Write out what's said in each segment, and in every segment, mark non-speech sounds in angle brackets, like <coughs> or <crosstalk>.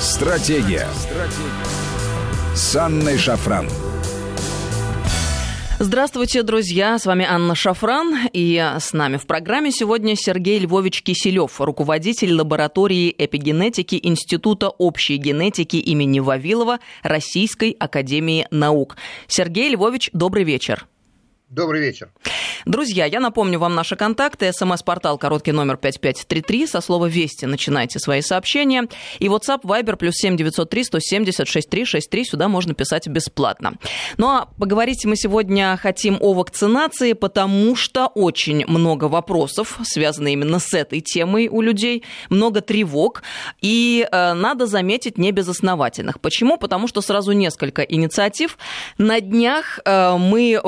Стратегия. Стратегия. С Анной Шафран. Здравствуйте, друзья! С вами Анна Шафран, и с нами в программе сегодня Сергей Львович Киселев, руководитель лаборатории эпигенетики Института общей генетики имени Вавилова Российской Академии Наук. Сергей Львович, добрый вечер. Добрый вечер. Друзья, я напомню вам наши контакты. СМС-портал короткий номер 5533. Со слова «Вести» начинайте свои сообщения. И WhatsApp, Viber, плюс 7903 170 6363. Сюда можно писать бесплатно. Ну а поговорить мы сегодня хотим о вакцинации, потому что очень много вопросов, связанных именно с этой темой у людей, много тревог. И э, надо заметить, не безосновательных. Почему? Потому что сразу несколько инициатив. На днях э, мы э,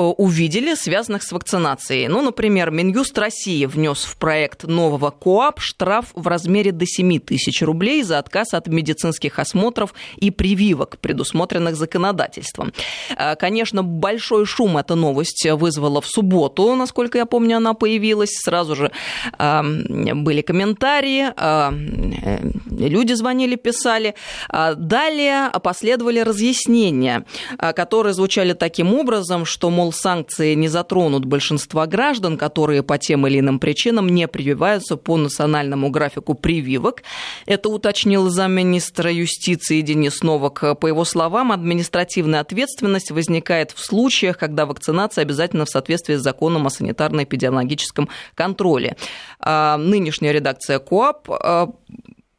связанных с вакцинацией. Ну, например, Минюст России внес в проект нового КОАП штраф в размере до 7 тысяч рублей за отказ от медицинских осмотров и прививок, предусмотренных законодательством. Э, конечно, большой шум эта новость вызвала в субботу, насколько я помню, она появилась. Сразу же были комментарии, э, люди звонили, писали. А далее последовали разъяснения, э, которые звучали таким образом, что, мол, санкции не затронут большинство граждан, которые по тем или иным причинам не прививаются по национальному графику прививок. Это уточнил замминистра юстиции Денис Новак. По его словам, административная ответственность возникает в случаях, когда вакцинация обязательно в соответствии с законом о санитарно-эпидемиологическом контроле. А, нынешняя редакция КОАП а,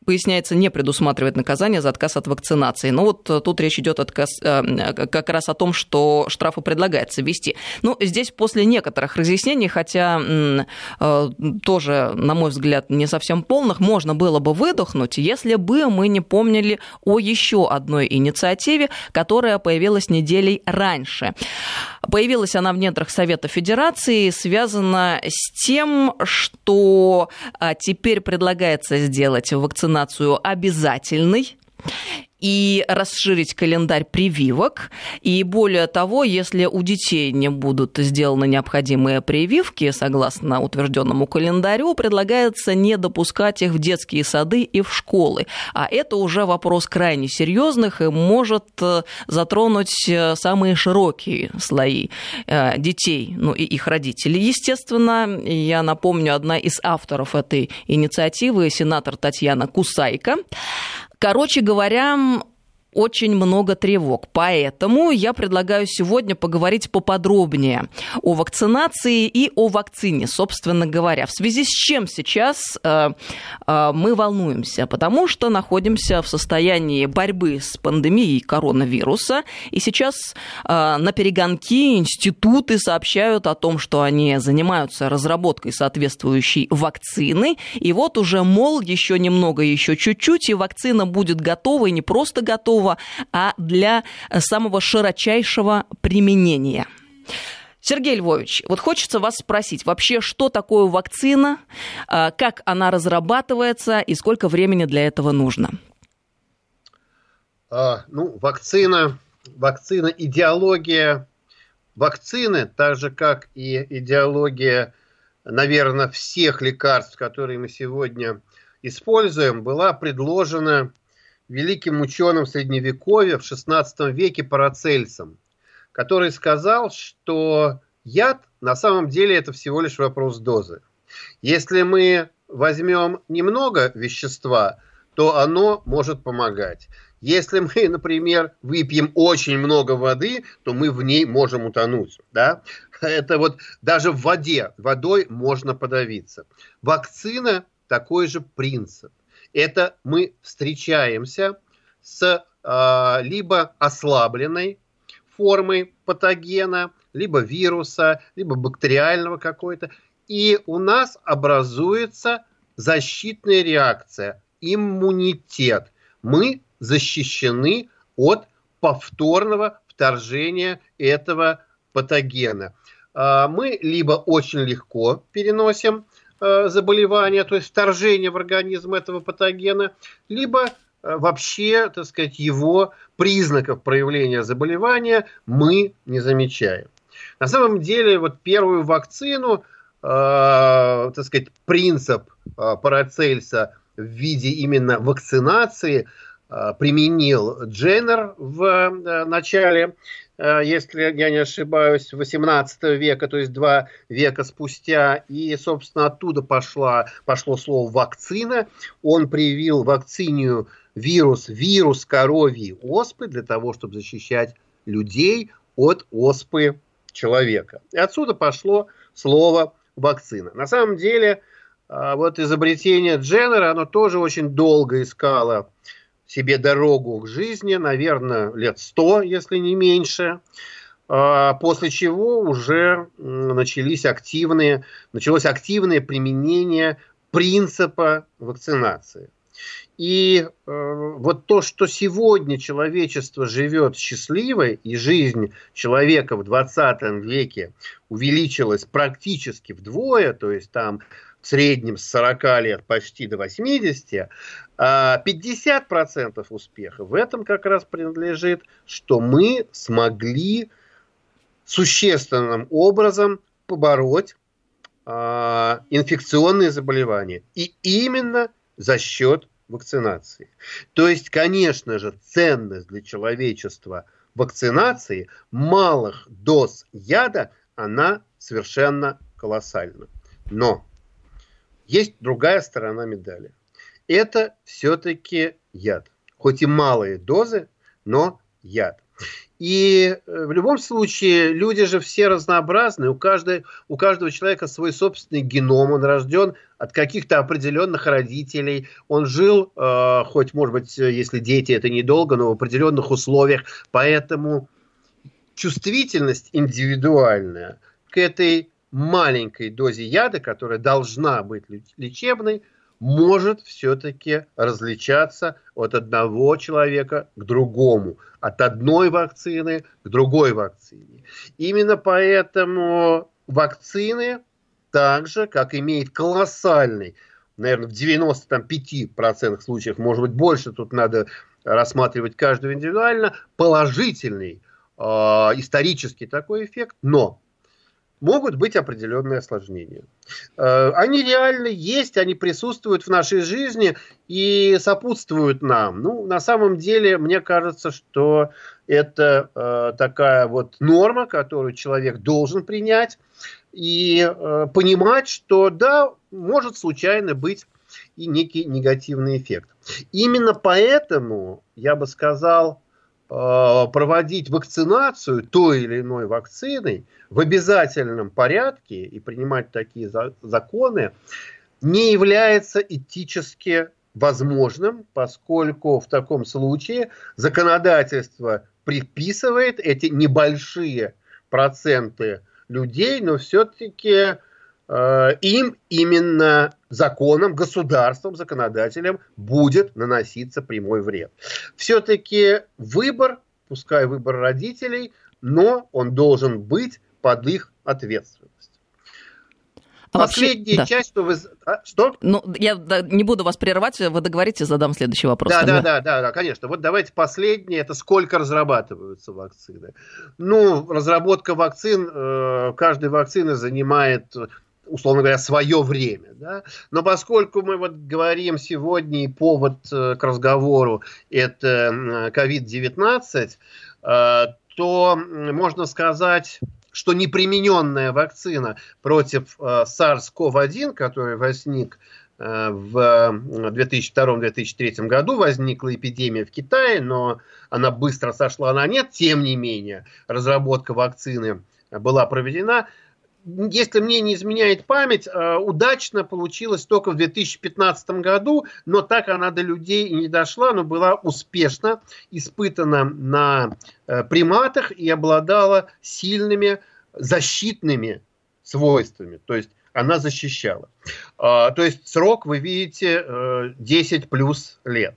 поясняется, не предусматривает наказание за отказ от вакцинации. Но вот э, тут речь идет отказ, э, как раз о том, что штрафы предлагается ввести. Ну, здесь после некоторых разъяснений, хотя э, тоже, на мой взгляд, не совсем полных, можно было бы выдохнуть, если бы мы не помнили о еще одной инициативе, которая появилась неделей раньше. Появилась она в недрах Совета Федерации, связана с тем, что теперь предлагается сделать вакцинацию вакцинацию обязательной и расширить календарь прививок. И более того, если у детей не будут сделаны необходимые прививки, согласно утвержденному календарю, предлагается не допускать их в детские сады и в школы. А это уже вопрос крайне серьезных и может э, затронуть э, самые широкие слои э, детей, ну и их родителей. Естественно, я напомню, одна из авторов этой инициативы, сенатор Татьяна Кусайка, Короче говоря, очень много тревог. Поэтому я предлагаю сегодня поговорить поподробнее о вакцинации и о вакцине, собственно говоря. В связи с чем сейчас э, э, мы волнуемся? Потому что находимся в состоянии борьбы с пандемией коронавируса. И сейчас э, на перегонки институты сообщают о том, что они занимаются разработкой соответствующей вакцины. И вот уже, мол, еще немного, еще чуть-чуть, и вакцина будет готова, и не просто готова, готова, а для самого широчайшего применения. Сергей Львович, вот хочется вас спросить, вообще, что такое вакцина, а, как она разрабатывается и сколько времени для этого нужно? А, ну, вакцина, вакцина, идеология вакцины, так же как и идеология, наверное, всех лекарств, которые мы сегодня используем, была предложена великим ученым Средневековья в XVI веке Парацельсом, который сказал, что яд на самом деле это всего лишь вопрос дозы. Если мы возьмем немного вещества, то оно может помогать. Если мы, <laughs> например, выпьем очень много воды, то мы в ней можем утонуть. Да? Это вот даже в воде, водой можно подавиться. Вакцина такой же принцип это мы встречаемся с э, либо ослабленной формой патогена, либо вируса, либо бактериального какой-то, и у нас образуется защитная реакция, иммунитет. Мы защищены от повторного вторжения этого патогена. А, мы либо очень легко переносим заболевания, то есть вторжение в организм этого патогена, либо э, вообще, так сказать, его признаков проявления заболевания мы не замечаем. На самом деле, вот первую вакцину, э, так сказать, принцип э, Парацельса в виде именно вакцинации применил Дженнер в начале если я не ошибаюсь, 18 века, то есть два века спустя. И, собственно, оттуда пошла, пошло слово «вакцина». Он привил вакцинию вирус, вирус коровьей оспы для того, чтобы защищать людей от оспы человека. И отсюда пошло слово вакцина. На самом деле, а, вот изобретение Дженнера, оно тоже очень долго искало себе дорогу к жизни, наверное, лет сто, если не меньше. А, после чего уже начались активные, началось активное применение принципа вакцинации. И э, вот то, что сегодня человечество живет счастливой, и жизнь человека в 20 веке увеличилась практически вдвое, то есть там в среднем с 40 лет почти до 80, а 50% успеха в этом как раз принадлежит, что мы смогли существенным образом побороть а, инфекционные заболевания. И именно за счет вакцинации. То есть, конечно же, ценность для человечества вакцинации малых доз яда, она совершенно колоссальна. Но есть другая сторона медали. Это все-таки яд. Хоть и малые дозы, но яд. И э, в любом случае люди же все разнообразны, у, каждой, у каждого человека свой собственный геном, он рожден от каких-то определенных родителей, он жил, э, хоть, может быть, если дети это недолго, но в определенных условиях, поэтому чувствительность индивидуальная к этой маленькой дозе яда, которая должна быть лечебной, может все-таки различаться от одного человека к другому, от одной вакцины к другой вакцине. Именно поэтому вакцины так же, как имеет колоссальный, наверное, в 95% случаев, может быть, больше, тут надо рассматривать каждую индивидуально, положительный э, исторический такой эффект, но могут быть определенные осложнения. Э, они реально есть, они присутствуют в нашей жизни и сопутствуют нам. Ну, на самом деле, мне кажется, что это э, такая вот норма, которую человек должен принять и э, понимать, что да, может случайно быть и некий негативный эффект. Именно поэтому, я бы сказал, проводить вакцинацию той или иной вакциной в обязательном порядке и принимать такие законы не является этически возможным, поскольку в таком случае законодательство предписывает эти небольшие проценты людей, но все-таки Э, им именно законом, государством, законодателем будет наноситься прямой вред. Все-таки выбор, пускай выбор родителей, но он должен быть под их ответственность. А Последняя вообще, часть, да. что вы... А, что? Ну, я не буду вас прерывать, вы договорите, задам следующий вопрос. Да, да, да, да, да, конечно. Вот давайте последнее, это сколько разрабатываются вакцины. Ну, разработка вакцин, э, каждой вакцины занимает условно говоря, свое время. Да? Но поскольку мы вот говорим сегодня и повод э, к разговору это COVID-19, э, то то сказать, что непримененная вакцина против э, SARS-CoV-1, который возник в 2002-2003 году возникла эпидемия в Китае, но она быстро сошла на нет. Тем не менее, разработка вакцины была проведена если мне не изменяет память, э, удачно получилось только в 2015 году, но так она до людей и не дошла, но была успешно испытана на э, приматах и обладала сильными защитными свойствами. То есть она защищала. А, то есть срок, вы видите, 10 э, плюс лет.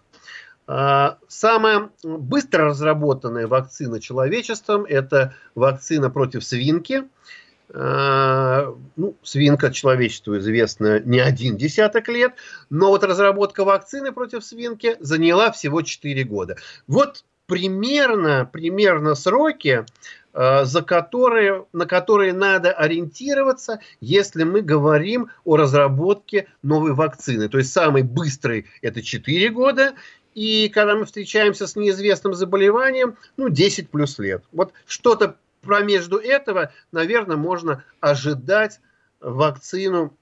А, самая быстро разработанная вакцина человечеством – это вакцина против свинки – ну, свинка человечеству известна не один десяток лет, но вот разработка вакцины против свинки заняла всего 4 года. Вот примерно, примерно сроки, э, за которые, на которые надо ориентироваться, если мы говорим о разработке новой вакцины. То есть самый быстрый это 4 года, и когда мы встречаемся с неизвестным заболеванием, ну, 10 плюс лет. Вот что-то промежду этого, наверное, можно ожидать вакцину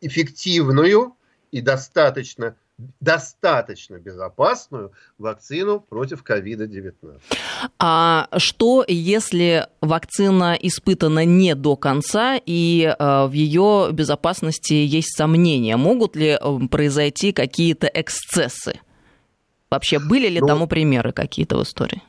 эффективную и достаточно достаточно безопасную вакцину против ковида-19. А что, если вакцина испытана не до конца и э, в ее безопасности есть сомнения? Могут ли э, произойти какие-то эксцессы? Вообще, были ли ну, тому примеры какие-то в истории?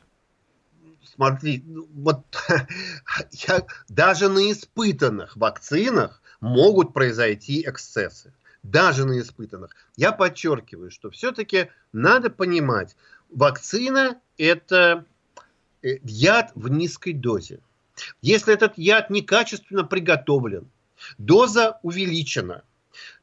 Смотри, ну, вот <laughs> я, даже на испытанных вакцинах могут произойти эксцессы даже на испытанных. Я подчеркиваю, что все-таки надо понимать, вакцина – это э, яд в низкой дозе. Если этот яд некачественно приготовлен, доза увеличена,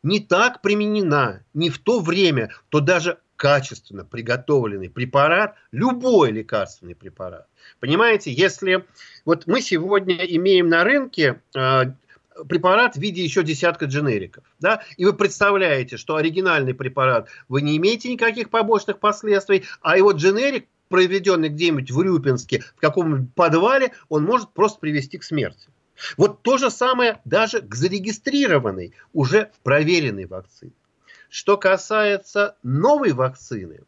не так применена, не в то время, то даже качественно приготовленный препарат, любой лекарственный препарат. Понимаете, если вот мы сегодня имеем на рынке э, препарат в виде еще десятка дженериков. Да? И вы представляете, что оригинальный препарат вы не имеете никаких побочных последствий, а его дженерик, проведенный где-нибудь в Рюпинске, в каком-нибудь подвале, он может просто привести к смерти. Вот то же самое даже к зарегистрированной, уже проверенной вакцине. Что касается новой вакцины, э,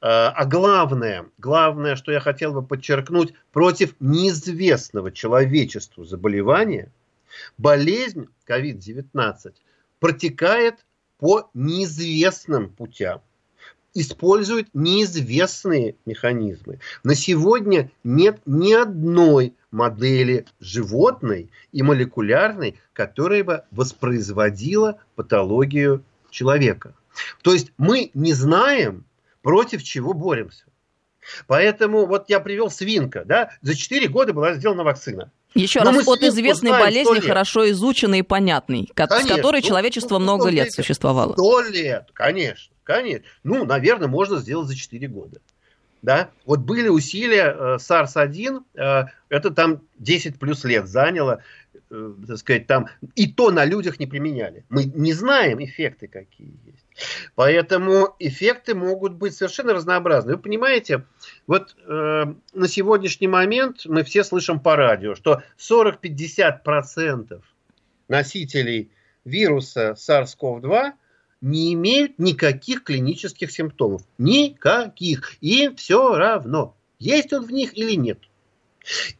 а главное, главное, что я хотел бы подчеркнуть, против неизвестного человечеству заболевания – Болезнь COVID-19 протекает по неизвестным путям использует неизвестные механизмы. На сегодня нет ни одной модели животной и молекулярной, которая бы воспроизводила патологию человека. То есть мы не знаем, против чего боремся. Поэтому вот я привел свинка, да, за 4 года была сделана вакцина. Еще Но раз, от известной болезни, хорошо изученной и понятной, конечно. с которой ну, человечество ну, много лет существовало. Сто лет, конечно, конечно. Ну, наверное, можно сделать за 4 года. Да? Вот были усилия э, SARS-1, э, это там 10 плюс лет заняло, э, так сказать, там, и то на людях не применяли. Мы не знаем эффекты какие есть. Поэтому эффекты могут быть совершенно разнообразны. Вы понимаете, вот э, на сегодняшний момент мы все слышим по радио, что 40-50% носителей вируса SARS-CoV-2 не имеют никаких клинических симптомов. Никаких. Им все равно, есть он в них или нет.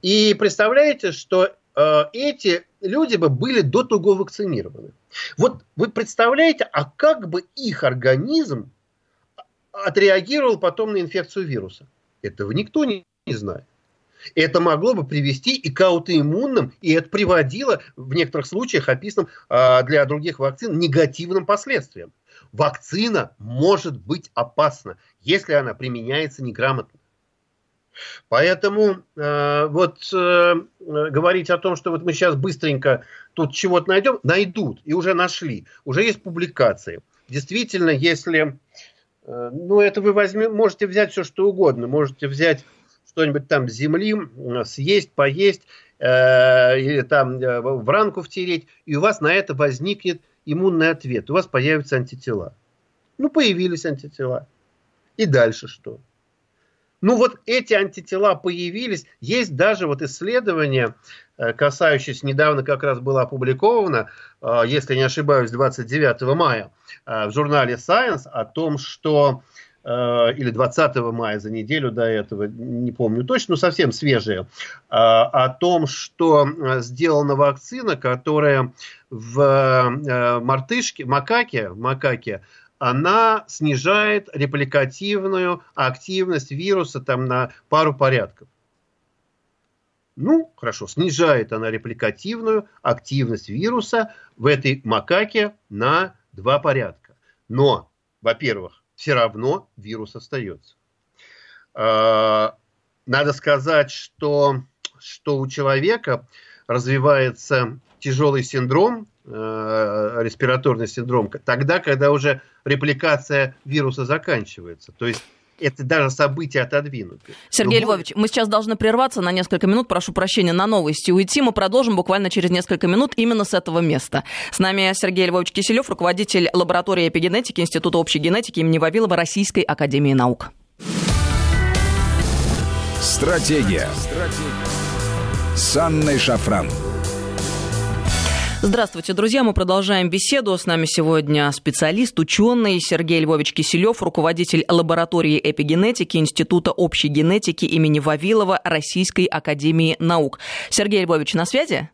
И представляете, что э, эти люди бы были до того вакцинированы. Вот вы представляете, а как бы их организм отреагировал потом на инфекцию вируса? Этого никто не, не знает. Это могло бы привести и к аутоиммунным, и это приводило в некоторых случаях, описанным а, для других вакцин, негативным последствиям. Вакцина может быть опасна, если она применяется неграмотно. Поэтому э, вот э, говорить о том, что вот мы сейчас быстренько тут чего-то найдем, найдут и уже нашли, уже есть публикации. Действительно, если, э, ну это вы возьмете, можете взять все что угодно, можете взять что-нибудь там земли, съесть, поесть, э, или там э, в ранку втереть, и у вас на это возникнет иммунный ответ, у вас появятся антитела. Ну, появились антитела. И дальше что? Ну вот эти антитела появились. Есть даже вот исследование, э, касающееся, недавно как раз было опубликовано, э, если не ошибаюсь, 29 мая э, в журнале Science о том, что или 20 мая, за неделю до этого, не помню точно, но совсем свежее, о том, что сделана вакцина, которая в мартышке, макаке, макаке она снижает репликативную активность вируса там на пару порядков. Ну, хорошо, снижает она репликативную активность вируса в этой макаке на два порядка. Но, во-первых, все равно вирус остается. А, надо сказать, что, что у человека развивается тяжелый синдром, э, респираторный синдром, тогда, когда уже репликация вируса заканчивается. То есть это даже события отодвинуты. Сергей Но... Львович, мы сейчас должны прерваться на несколько минут, прошу прощения, на новости уйти. Мы продолжим буквально через несколько минут именно с этого места. С нами Сергей Львович Киселев, руководитель лаборатории эпигенетики Института общей генетики имени Вавилова Российской Академии Наук. Стратегия. Стратегия. С Анной Шафран. Здравствуйте, друзья. Мы продолжаем беседу. С нами сегодня специалист, ученый Сергей Львович Киселев, руководитель лаборатории эпигенетики Института общей генетики имени Вавилова Российской Академии Наук. Сергей Львович, на связи?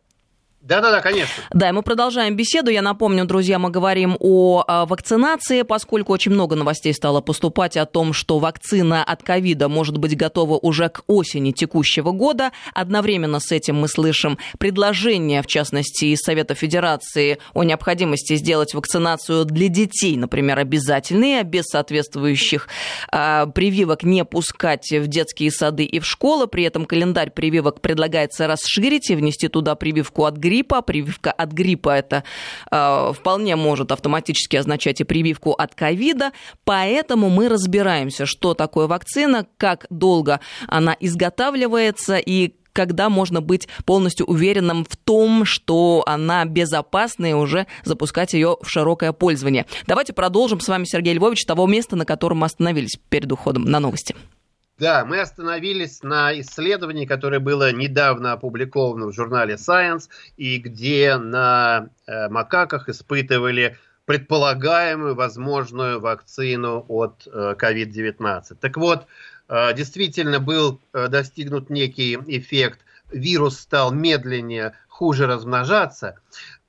Да-да-да, конечно. Да, мы продолжаем беседу. Я напомню, друзья, мы говорим о а, вакцинации, поскольку очень много новостей стало поступать о том, что вакцина от ковида может быть готова уже к осени текущего года. Одновременно с этим мы слышим предложение, в частности, из Совета Федерации о необходимости сделать вакцинацию для детей, например, обязательные, а без соответствующих э, прививок не пускать в детские сады и в школы. При этом календарь прививок предлагается расширить и внести туда прививку от гриппа гриппа. Прививка от гриппа это э, вполне может автоматически означать и прививку от ковида. Поэтому мы разбираемся, что такое вакцина, как долго она изготавливается и когда можно быть полностью уверенным в том, что она безопасна и уже запускать ее в широкое пользование. Давайте продолжим с вами, Сергей Львович, того места, на котором мы остановились перед уходом на новости. Да, мы остановились на исследовании, которое было недавно опубликовано в журнале Science, и где на э, макаках испытывали предполагаемую возможную вакцину от э, COVID-19. Так вот, э, действительно был э, достигнут некий эффект. Вирус стал медленнее, хуже размножаться.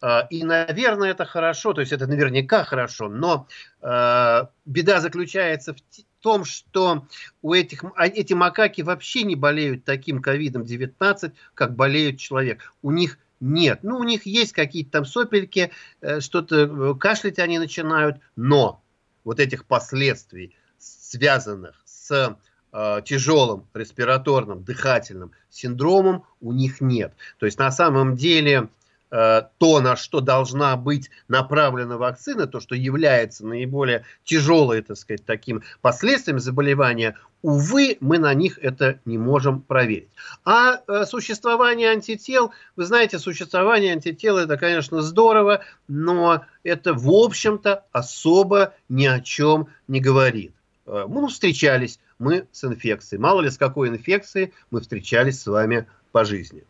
Э, и, наверное, это хорошо, то есть это наверняка хорошо, но э, беда заключается в том, что у этих, а, эти макаки вообще не болеют таким ковидом-19, как болеют человек. У них нет. Ну, у них есть какие-то там сопельки, э, что-то э, кашлять они начинают, но вот этих последствий, связанных с э, тяжелым респираторным дыхательным синдромом, у них нет. То есть на самом деле то, на что должна быть направлена вакцина, то, что является наиболее тяжелой, так сказать, таким последствием заболевания, увы, мы на них это не можем проверить. А э, существование антител, вы знаете, существование антител это, конечно, здорово, но это, в общем-то, особо ни о чем не говорит. Э, мы встречались мы с инфекцией. Мало ли с какой инфекцией мы встречались с вами по жизни.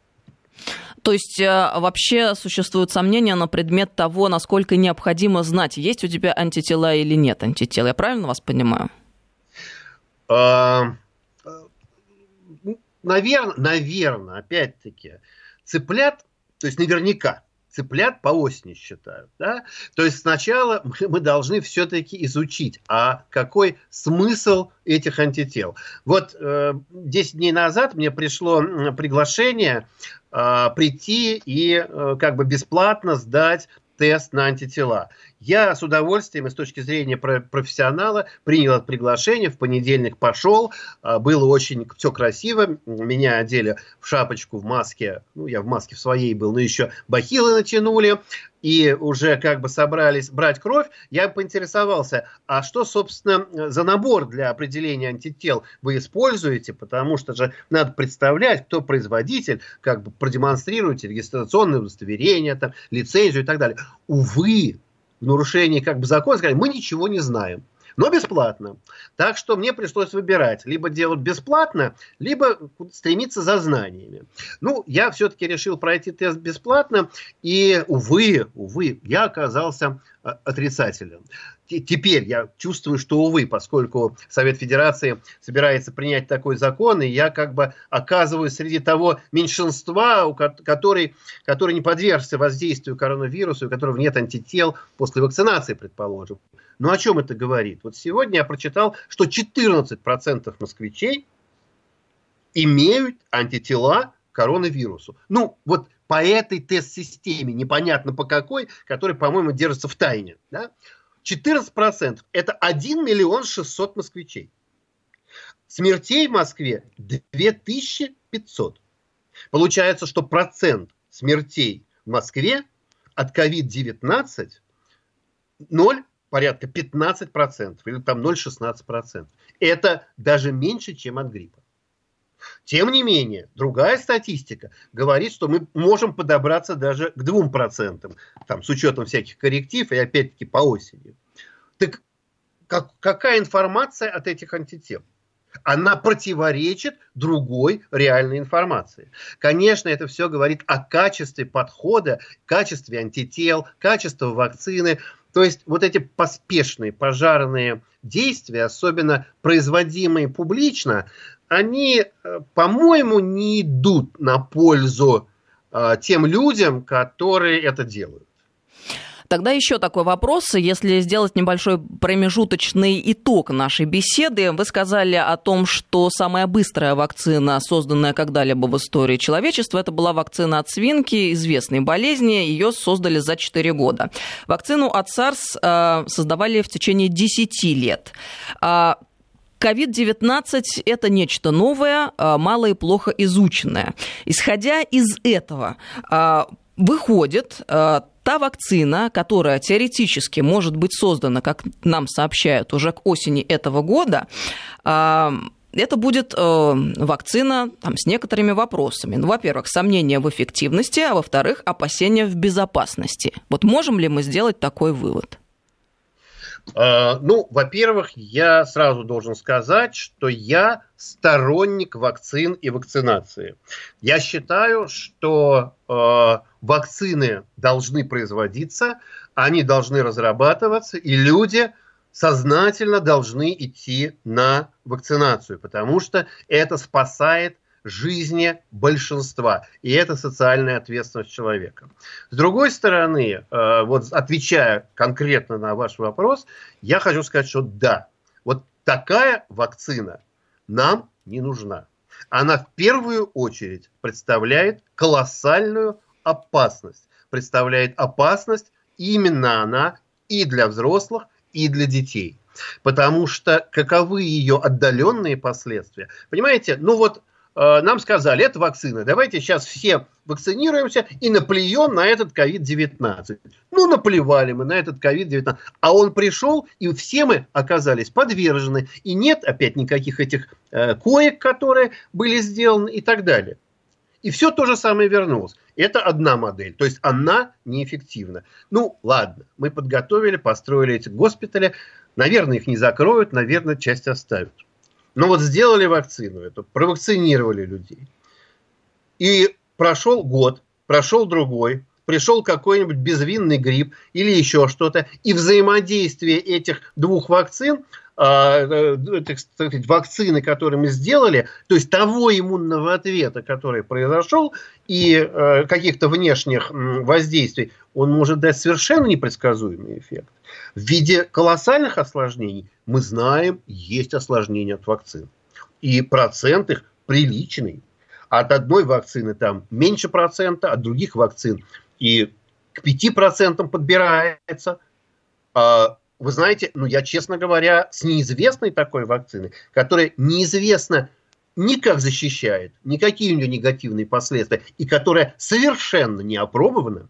То есть э, вообще существуют сомнения на предмет того, насколько необходимо знать, есть у тебя антитела или нет антител. Я правильно вас понимаю? Наверное, наверное, опять-таки, цыплят, то есть наверняка, цыплят по осени считают. Да? То есть сначала <laughs> мы должны все-таки изучить, а какой смысл этих антител. Вот э, 10 дней назад мне пришло приглашение э, прийти и э, как бы бесплатно сдать тест на антитела. Я с удовольствием с точки зрения профессионала принял приглашение, в понедельник пошел, а, было очень все красиво, меня одели в шапочку, в маске, ну я в маске в своей был, но еще бахилы натянули, и уже как бы собрались брать кровь, я поинтересовался, а что, собственно, за набор для определения антител вы используете, потому что же надо представлять, кто производитель, как бы продемонстрируете регистрационное удостоверение, там, лицензию и так далее. Увы, в нарушении как бы закона сказали, мы ничего не знаем но бесплатно. Так что мне пришлось выбирать, либо делать бесплатно, либо стремиться за знаниями. Ну, я все-таки решил пройти тест бесплатно, и, увы, увы, я оказался отрицателен. Теперь я чувствую, что, увы, поскольку Совет Федерации собирается принять такой закон, и я как бы оказываюсь среди того меньшинства, который, который не подвергся воздействию коронавируса, у которого нет антител после вакцинации, предположим. Ну о чем это говорит? Вот сегодня я прочитал, что 14% москвичей имеют антитела к коронавирусу. Ну, вот по этой тест-системе, непонятно по какой, которая, по-моему, держится в тайне. Да? 14% это 1 миллион 600 москвичей. Смертей в Москве 2500. Получается, что процент смертей в Москве от COVID-19 0 порядка 15% или там 0,16%. Это даже меньше, чем от гриппа. Тем не менее, другая статистика говорит, что мы можем подобраться даже к 2%, там, с учетом всяких корректив и опять-таки по осени. Так как, какая информация от этих антител? Она противоречит другой реальной информации. Конечно, это все говорит о качестве подхода, качестве антител, качестве вакцины. То есть вот эти поспешные пожарные действия, особенно производимые публично, они, э, по-моему, не идут на пользу э, тем людям, которые это делают. Тогда еще такой вопрос. Если сделать небольшой промежуточный итог нашей беседы, вы сказали о том, что самая быстрая вакцина, созданная когда-либо в истории человечества, это была вакцина от свинки, известной болезни. Ее создали за 4 года. Вакцину от SARS э, создавали в течение 10 лет. COVID-19 – это нечто новое, а, мало и плохо изученное. Исходя из этого, а, выходит а, та вакцина, которая теоретически может быть создана, как нам сообщают, уже к осени этого года, это будет э, вакцина там, с некоторыми вопросами. Ну, во-первых, сомнения в эффективности, а во-вторых, опасения в безопасности. Вот можем ли мы сделать такой вывод? А, ну, во-первых, я сразу должен сказать, что я сторонник вакцин и вакцинации. Я считаю, что э, вакцины должны производиться, они должны разрабатываться, и люди сознательно должны идти на вакцинацию, потому что это спасает жизни большинства. И это социальная ответственность человека. С другой стороны, э, вот отвечая конкретно на ваш вопрос, я хочу сказать, что да, вот такая вакцина нам не нужна. Она в первую очередь представляет колоссальную опасность. Представляет опасность именно она и для взрослых, и для детей. Потому что каковы ее отдаленные последствия? Понимаете, ну вот нам сказали, это вакцина, давайте сейчас все вакцинируемся и наплюем на этот COVID-19. Ну, наплевали мы на этот COVID-19. А он пришел, и все мы оказались подвержены. И нет опять никаких этих э, коек, которые были сделаны и так далее. И все то же самое вернулось. Это одна модель, то есть она неэффективна. Ну, ладно, мы подготовили, построили эти госпитали. Наверное, их не закроют, наверное, часть оставят. Но вот сделали вакцину эту, провакцинировали людей. И прошел год, прошел другой, пришел какой-нибудь безвинный грипп или еще что-то, и взаимодействие этих двух вакцин, так сказать, вакцины, которые мы сделали, то есть того иммунного ответа, который произошел, и э, каких-то внешних воздействий, он может дать совершенно непредсказуемый эффект. В виде колоссальных осложнений мы знаем, есть осложнения от вакцин. И процент их приличный. От одной вакцины там меньше процента, от других вакцин и к 5% подбирается. А, вы знаете, ну я, честно говоря, с неизвестной такой вакциной, которая неизвестно никак защищает, никакие у нее негативные последствия, и которая совершенно не опробована,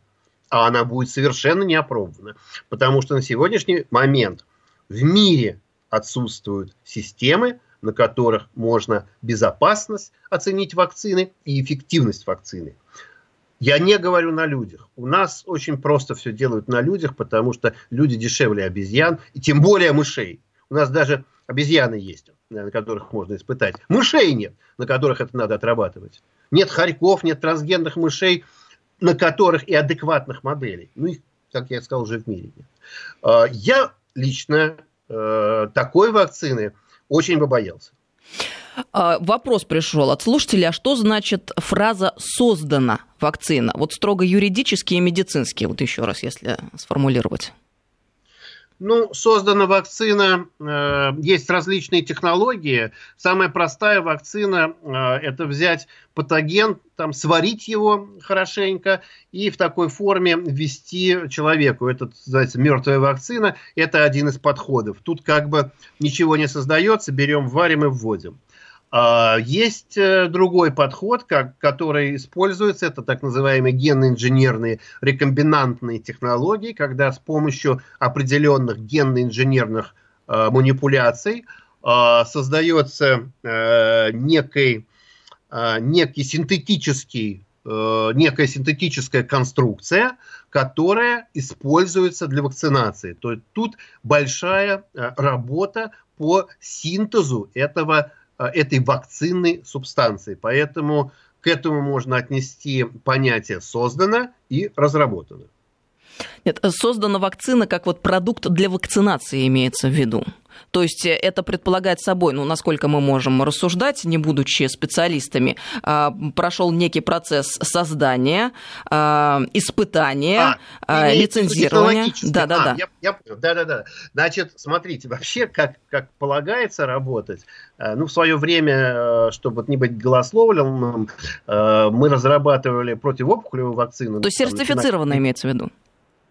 а она будет совершенно не опробована. Потому что на сегодняшний момент в мире отсутствуют системы, на которых можно безопасность оценить вакцины и эффективность вакцины. Я не говорю на людях. У нас очень просто все делают на людях, потому что люди дешевле обезьян, и тем более мышей. У нас даже обезьяны есть, на которых можно испытать. Мышей нет, на которых это надо отрабатывать. Нет хорьков, нет трансгенных мышей, на которых и адекватных моделей. Ну, их, как я сказал, уже в мире нет. А, я лично э, такой вакцины очень бы боялся. А, вопрос пришел от слушателя, а что значит фраза «создана вакцина»? Вот строго юридически и медицински, вот еще раз, если сформулировать. Ну, создана вакцина, э, есть различные технологии. Самая простая вакцина э, – это взять патоген, там, сварить его хорошенько и в такой форме ввести человеку. Это называется мертвая вакцина. Это один из подходов. Тут как бы ничего не создается, берем, варим и вводим. А, есть э, другой подход, как, который используется, это так называемые генно-инженерные рекомбинантные технологии, когда с помощью определенных генно-инженерных э, манипуляций э, создается э, некий, э, некий синтетический, э, некая синтетическая конструкция, которая используется для вакцинации. То есть тут большая э, работа по синтезу этого этой вакцинной субстанции. Поэтому к этому можно отнести понятие «создано» и «разработано». Нет, создана вакцина как вот продукт для вакцинации имеется в виду. То есть э, это предполагает собой, ну, насколько мы можем рассуждать, не будучи специалистами, а, прошел некий процесс создания, а, испытания, а, лицензирования. Да, да, да. Я, да, да, да. Значит, смотрите, вообще, как, как полагается работать, э, ну, в свое время, э, чтобы не быть голословленным, мы разрабатывали противоопухолевую вакцину. То есть сертифицированная имеется в виду?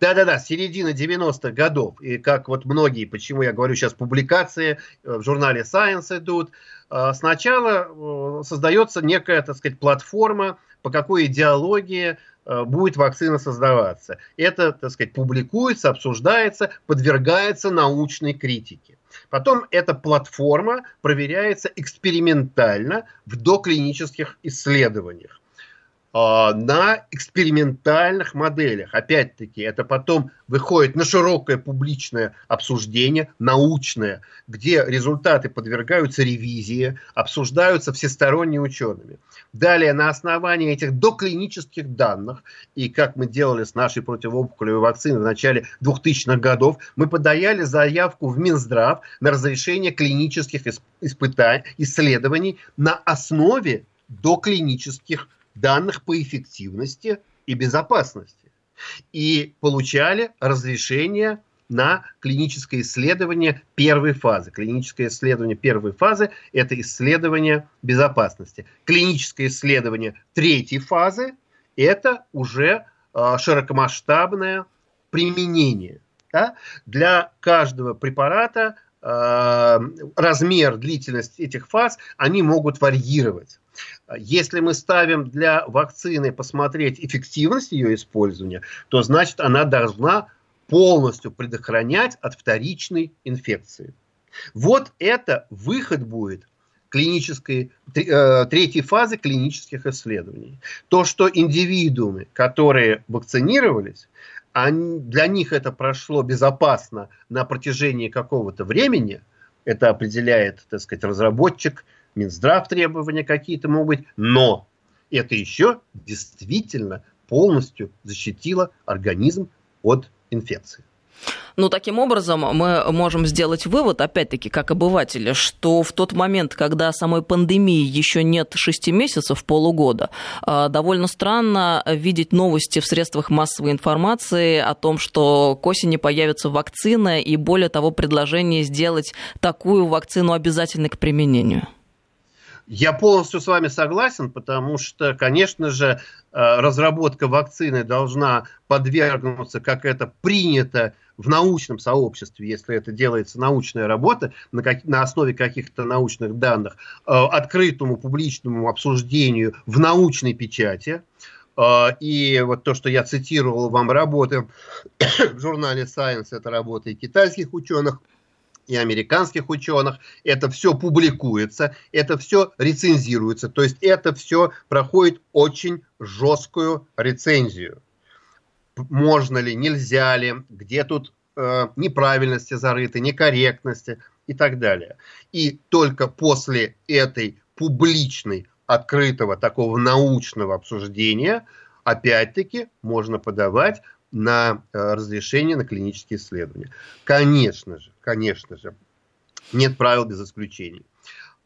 Да-да-да, середина 90-х годов. И как вот многие, почему я говорю сейчас, публикации э, в журнале Science идут. Э, сначала э, создается некая, так сказать, платформа, по какой идеологии будет вакцина создаваться. Это, так сказать, публикуется, обсуждается, подвергается научной критике. Потом эта платформа проверяется экспериментально в доклинических исследованиях. А, на экспериментальных моделях. Опять-таки, это потом выходит на широкое публичное обсуждение, научное, где результаты подвергаются ревизии, обсуждаются всесторонне учеными. Далее, на основании этих доклинических данных, и как мы делали с нашей противоопухолевой вакциной в начале 2000-х годов, мы подаяли заявку в Минздрав на разрешение клинических испытаний, исследований на основе доклинических данных по эффективности и безопасности. И получали разрешение на клиническое исследование первой фазы. Клиническое исследование первой фазы – это исследование безопасности. Клиническое исследование третьей фазы – это уже э, широкомасштабное применение. Да? Для каждого препарата размер, длительность этих фаз, они могут варьировать. Если мы ставим для вакцины посмотреть эффективность ее использования, то значит она должна полностью предохранять от вторичной инфекции. Вот это выход будет клинической, э, третьей фазы клинических исследований. То, что индивидуумы, которые вакцинировались, они, для них это прошло безопасно на протяжении какого-то времени, это определяет, так сказать, разработчик, Минздрав требования какие-то могут быть, но это еще действительно полностью защитило организм от инфекции. Ну, таким образом, мы можем сделать вывод, опять-таки, как обыватели, что в тот момент, когда самой пандемии еще нет шести месяцев, полугода, а, довольно странно видеть новости в средствах массовой информации о том, что к осени появится вакцина и, более того, предложение сделать такую вакцину обязательной к применению. Я полностью с вами согласен, потому что, конечно же, э, разработка вакцины должна подвергнуться, как это принято в научном сообществе, если это делается научная работа на, как, на основе каких-то научных данных, э, открытому публичному обсуждению в научной печати. Э, и вот то, что я цитировал вам работы <coughs> в журнале Science, это работы китайских ученых, и американских ученых. Это все публикуется, это все рецензируется. То есть это все проходит очень жесткую рецензию. Можно ли, нельзя ли, где тут э, неправильности зарыты, некорректности и так далее. И только после этой публичной, открытого, такого научного обсуждения, опять-таки, можно подавать на э, разрешение на клинические исследования. Конечно же, конечно же, нет правил без исключений.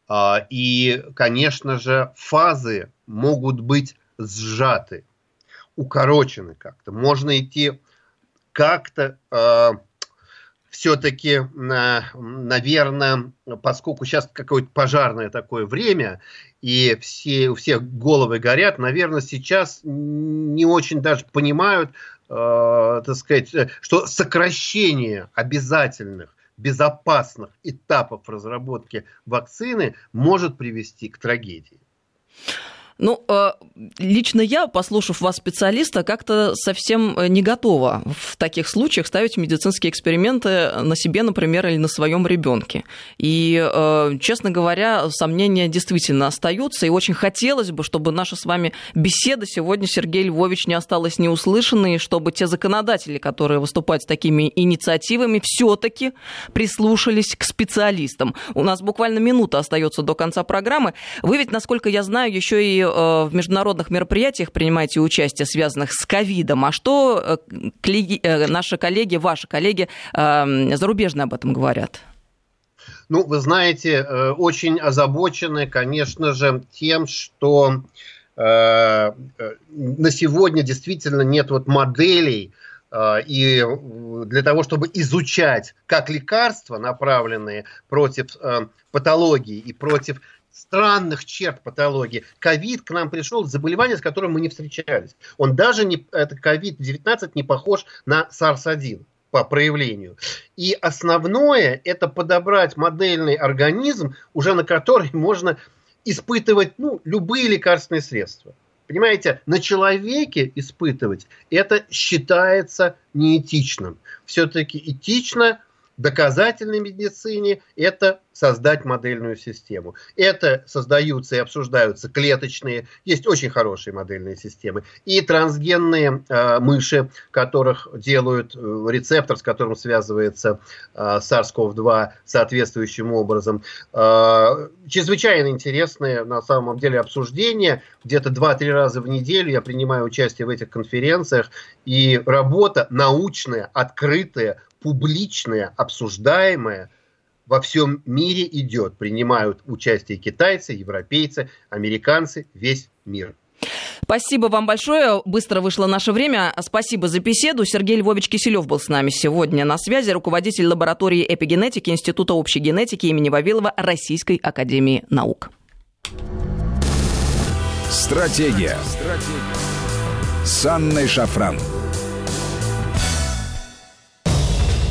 А, и, конечно же, фазы могут быть сжаты, укорочены как-то. Можно идти как-то э, все-таки, наверное, поскольку сейчас какое-то пожарное такое время, и все, у всех головы горят, наверное, сейчас не очень даже понимают, э, так сказать, что сокращение обязательных безопасных этапов разработки вакцины может привести к трагедии. Ну, э, лично я, послушав вас, специалиста, как-то совсем э, не готова в таких случаях ставить медицинские эксперименты на себе, например, или на своем ребенке. И, э, честно говоря, сомнения действительно остаются, и очень хотелось бы, чтобы наша с вами беседа сегодня, Сергей Львович, не осталась неуслышанной, и чтобы те законодатели, которые выступают с такими инициативами, все-таки прислушались к специалистам. У нас буквально минута остается до конца программы. Вы ведь, насколько я знаю, еще и в международных мероприятиях принимаете участие, связанных с ковидом. А что э, э, наши коллеги, ваши коллеги зарубежные об этом говорят? Ну, вы знаете, очень озабочены, конечно же, тем, что на сегодня действительно нет вот моделей, и для того, чтобы изучать как лекарства, направленные против патологии и против странных черт патологии. Ковид к нам пришел, заболевание, с которым мы не встречались. Он даже не, это ковид-19 не похож на SARS-1 по проявлению. И основное это подобрать модельный организм, уже на который можно испытывать ну, любые лекарственные средства. Понимаете, на человеке испытывать это считается неэтичным. Все-таки этично доказательной медицине это создать модельную систему. Это создаются и обсуждаются клеточные, есть очень хорошие модельные системы, и трансгенные э, мыши, которых делают э, рецептор, с которым связывается э, SARS-CoV-2 соответствующим образом. Э, чрезвычайно интересные на самом деле обсуждения. Где-то 2-3 раза в неделю я принимаю участие в этих конференциях, и работа научная, открытая, публичная, обсуждаемая во всем мире идет. Принимают участие китайцы, европейцы, американцы, весь мир. Спасибо вам большое. Быстро вышло наше время. Спасибо за беседу. Сергей Львович Киселев был с нами сегодня на связи, руководитель лаборатории эпигенетики Института общей генетики имени Вавилова Российской Академии Наук. Стратегия. Стратегия. С Анной Шафран.